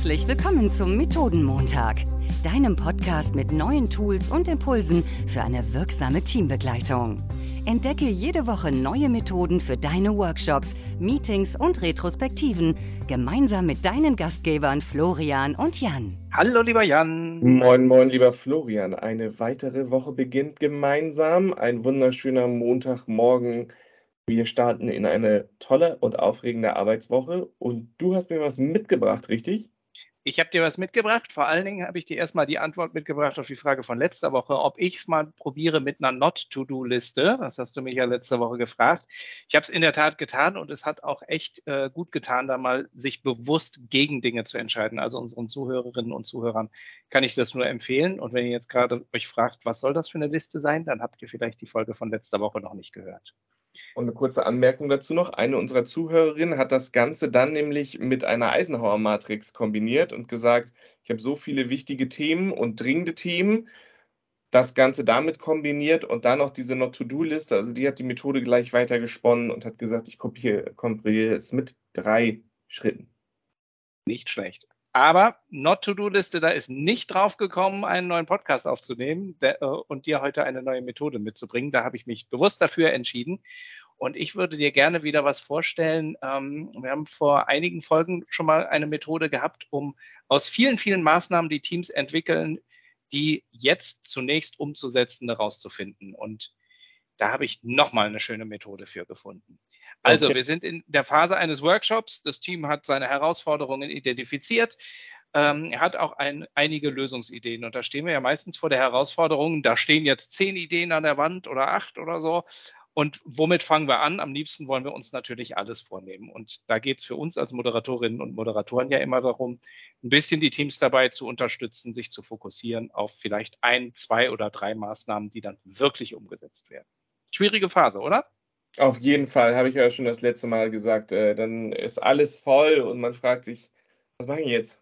Herzlich willkommen zum Methodenmontag, deinem Podcast mit neuen Tools und Impulsen für eine wirksame Teambegleitung. Entdecke jede Woche neue Methoden für deine Workshops, Meetings und Retrospektiven gemeinsam mit deinen Gastgebern Florian und Jan. Hallo, lieber Jan. Moin, moin, lieber Florian. Eine weitere Woche beginnt gemeinsam. Ein wunderschöner Montagmorgen wir starten in eine tolle und aufregende Arbeitswoche und du hast mir was mitgebracht, richtig? Ich habe dir was mitgebracht. Vor allen Dingen habe ich dir erstmal die Antwort mitgebracht auf die Frage von letzter Woche, ob ich es mal probiere mit einer Not-to-Do-Liste. Das hast du mich ja letzte Woche gefragt. Ich habe es in der Tat getan und es hat auch echt äh, gut getan, da mal sich bewusst gegen Dinge zu entscheiden. Also unseren Zuhörerinnen und Zuhörern kann ich das nur empfehlen. Und wenn ihr jetzt gerade euch fragt, was soll das für eine Liste sein, dann habt ihr vielleicht die Folge von letzter Woche noch nicht gehört. Und eine kurze Anmerkung dazu noch. Eine unserer Zuhörerinnen hat das Ganze dann nämlich mit einer Eisenhower-Matrix kombiniert und gesagt, ich habe so viele wichtige Themen und dringende Themen, das Ganze damit kombiniert und dann noch diese Not-to-Do-Liste. Also die hat die Methode gleich weiter gesponnen und hat gesagt, ich kopiere, komprimiere es mit drei Schritten. Nicht schlecht. Aber Not-to-Do-Liste, da ist nicht drauf gekommen, einen neuen Podcast aufzunehmen der, äh, und dir heute eine neue Methode mitzubringen. Da habe ich mich bewusst dafür entschieden. Und ich würde dir gerne wieder was vorstellen. Ähm, wir haben vor einigen Folgen schon mal eine Methode gehabt, um aus vielen, vielen Maßnahmen, die Teams entwickeln, die jetzt zunächst umzusetzen, herauszufinden. Und da habe ich nochmal eine schöne Methode für gefunden. Also, okay. wir sind in der Phase eines Workshops. Das Team hat seine Herausforderungen identifiziert, ähm, hat auch ein, einige Lösungsideen. Und da stehen wir ja meistens vor der Herausforderung, da stehen jetzt zehn Ideen an der Wand oder acht oder so. Und womit fangen wir an? Am liebsten wollen wir uns natürlich alles vornehmen. Und da geht es für uns als Moderatorinnen und Moderatoren ja immer darum, ein bisschen die Teams dabei zu unterstützen, sich zu fokussieren auf vielleicht ein, zwei oder drei Maßnahmen, die dann wirklich umgesetzt werden. Schwierige Phase, oder? Auf jeden Fall, habe ich ja schon das letzte Mal gesagt. Äh, dann ist alles voll und man fragt sich, was mache ich jetzt?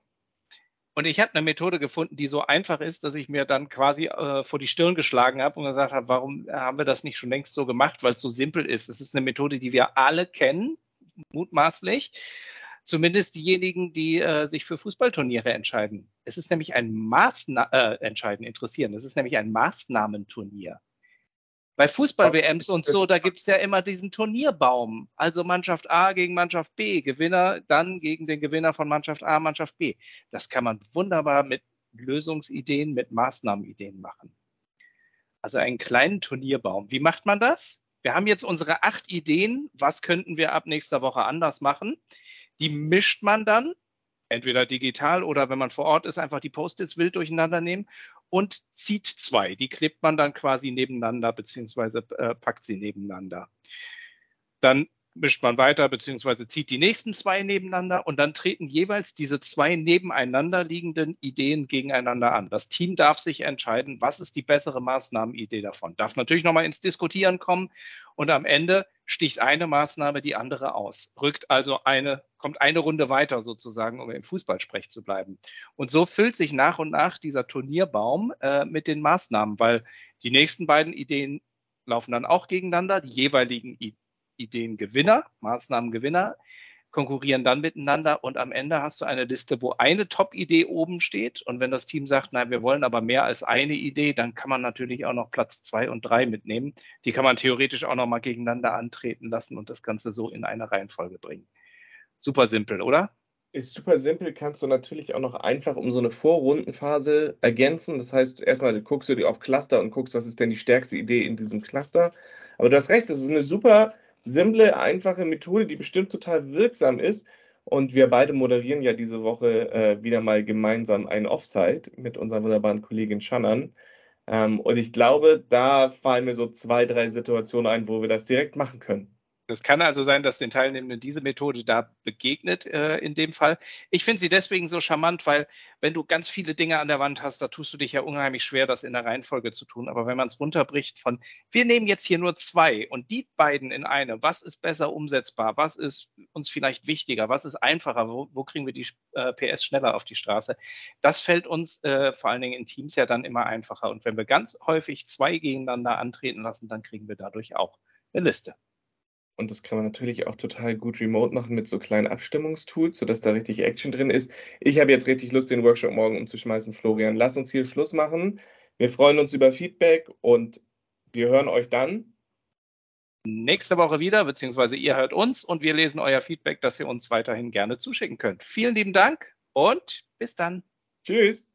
Und ich habe eine Methode gefunden, die so einfach ist, dass ich mir dann quasi äh, vor die Stirn geschlagen habe und gesagt habe, warum haben wir das nicht schon längst so gemacht, weil es so simpel ist. Es ist eine Methode, die wir alle kennen, mutmaßlich. Zumindest diejenigen, die äh, sich für Fußballturniere entscheiden. Es ist nämlich ein Maßna äh, entscheiden, interessieren. Es ist nämlich ein Maßnahmenturnier. Bei Fußball-WMs und so, da gibt es ja immer diesen Turnierbaum. Also Mannschaft A gegen Mannschaft B, Gewinner dann gegen den Gewinner von Mannschaft A, Mannschaft B. Das kann man wunderbar mit Lösungsideen, mit Maßnahmenideen machen. Also einen kleinen Turnierbaum. Wie macht man das? Wir haben jetzt unsere acht Ideen. Was könnten wir ab nächster Woche anders machen? Die mischt man dann entweder digital oder wenn man vor Ort ist, einfach die Post-its wild durcheinander nehmen und zieht zwei. Die klebt man dann quasi nebeneinander beziehungsweise äh, packt sie nebeneinander. Dann mischt man weiter beziehungsweise zieht die nächsten zwei nebeneinander und dann treten jeweils diese zwei nebeneinander liegenden Ideen gegeneinander an. Das Team darf sich entscheiden, was ist die bessere Maßnahmenidee davon. Darf natürlich nochmal ins Diskutieren kommen und am Ende sticht eine Maßnahme die andere aus. Rückt also eine, kommt eine Runde weiter sozusagen, um im Fußballsprech zu bleiben. Und so füllt sich nach und nach dieser Turnierbaum äh, mit den Maßnahmen, weil die nächsten beiden Ideen laufen dann auch gegeneinander. Die jeweiligen Ideen Ideengewinner, Maßnahmengewinner, konkurrieren dann miteinander und am Ende hast du eine Liste, wo eine Top-Idee oben steht. Und wenn das Team sagt, nein, wir wollen aber mehr als eine Idee, dann kann man natürlich auch noch Platz zwei und drei mitnehmen. Die kann man theoretisch auch noch mal gegeneinander antreten lassen und das Ganze so in eine Reihenfolge bringen. Super simpel, oder? Ist super simpel, kannst du natürlich auch noch einfach um so eine Vorrundenphase ergänzen. Das heißt, erstmal guckst du dir auf Cluster und guckst, was ist denn die stärkste Idee in diesem Cluster. Aber du hast recht, das ist eine super simple, einfache Methode, die bestimmt total wirksam ist. Und wir beide moderieren ja diese Woche äh, wieder mal gemeinsam ein Offside mit unserer wunderbaren Kollegin Shannon. Ähm, und ich glaube, da fallen mir so zwei, drei Situationen ein, wo wir das direkt machen können. Das kann also sein, dass den Teilnehmenden diese Methode da begegnet äh, in dem Fall. Ich finde sie deswegen so charmant, weil wenn du ganz viele Dinge an der Wand hast, da tust du dich ja unheimlich schwer, das in der Reihenfolge zu tun. Aber wenn man es runterbricht von, wir nehmen jetzt hier nur zwei und die beiden in eine, was ist besser umsetzbar, was ist uns vielleicht wichtiger, was ist einfacher, wo, wo kriegen wir die äh, PS schneller auf die Straße, das fällt uns äh, vor allen Dingen in Teams ja dann immer einfacher. Und wenn wir ganz häufig zwei gegeneinander antreten lassen, dann kriegen wir dadurch auch eine Liste. Und das kann man natürlich auch total gut remote machen mit so kleinen Abstimmungstools, sodass da richtig Action drin ist. Ich habe jetzt richtig Lust, den Workshop morgen umzuschmeißen, Florian. Lass uns hier Schluss machen. Wir freuen uns über Feedback und wir hören euch dann nächste Woche wieder, beziehungsweise ihr hört uns und wir lesen euer Feedback, das ihr uns weiterhin gerne zuschicken könnt. Vielen lieben Dank und bis dann. Tschüss.